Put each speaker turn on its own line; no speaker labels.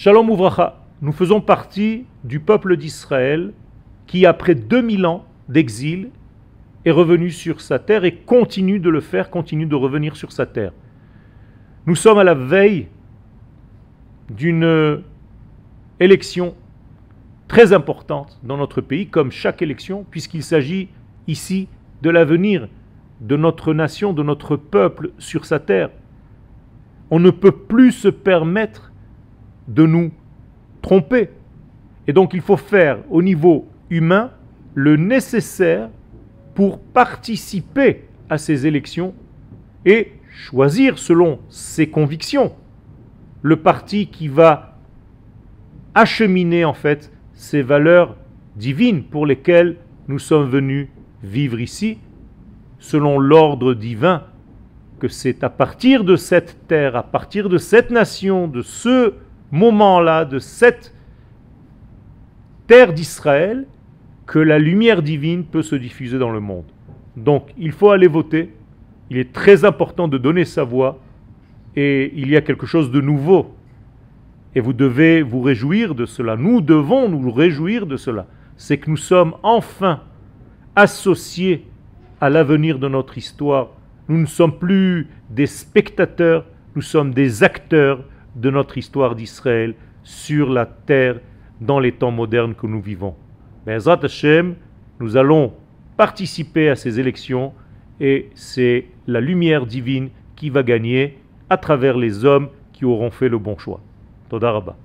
Shalom Ouvracha, nous faisons partie du peuple d'Israël qui, après 2000 ans d'exil, est revenu sur sa terre et continue de le faire, continue de revenir sur sa terre. Nous sommes à la veille d'une élection très importante dans notre pays, comme chaque élection, puisqu'il s'agit ici de l'avenir de notre nation, de notre peuple sur sa terre. On ne peut plus se permettre de nous tromper. Et donc il faut faire au niveau humain le nécessaire pour participer à ces élections et choisir selon ses convictions le parti qui va acheminer en fait ces valeurs divines pour lesquelles nous sommes venus vivre ici, selon l'ordre divin, que c'est à partir de cette terre, à partir de cette nation, de ce moment-là, de cette terre d'Israël, que la lumière divine peut se diffuser dans le monde. Donc il faut aller voter, il est très important de donner sa voix, et il y a quelque chose de nouveau. Et vous devez vous réjouir de cela. Nous devons nous réjouir de cela. C'est que nous sommes enfin associés à l'avenir de notre histoire. Nous ne sommes plus des spectateurs, nous sommes des acteurs de notre histoire d'Israël sur la terre dans les temps modernes que nous vivons. Bezrat Hashem, nous allons participer à ces élections et c'est la lumière divine qui va gagner à travers les hommes qui auront fait le bon choix. Todarabah.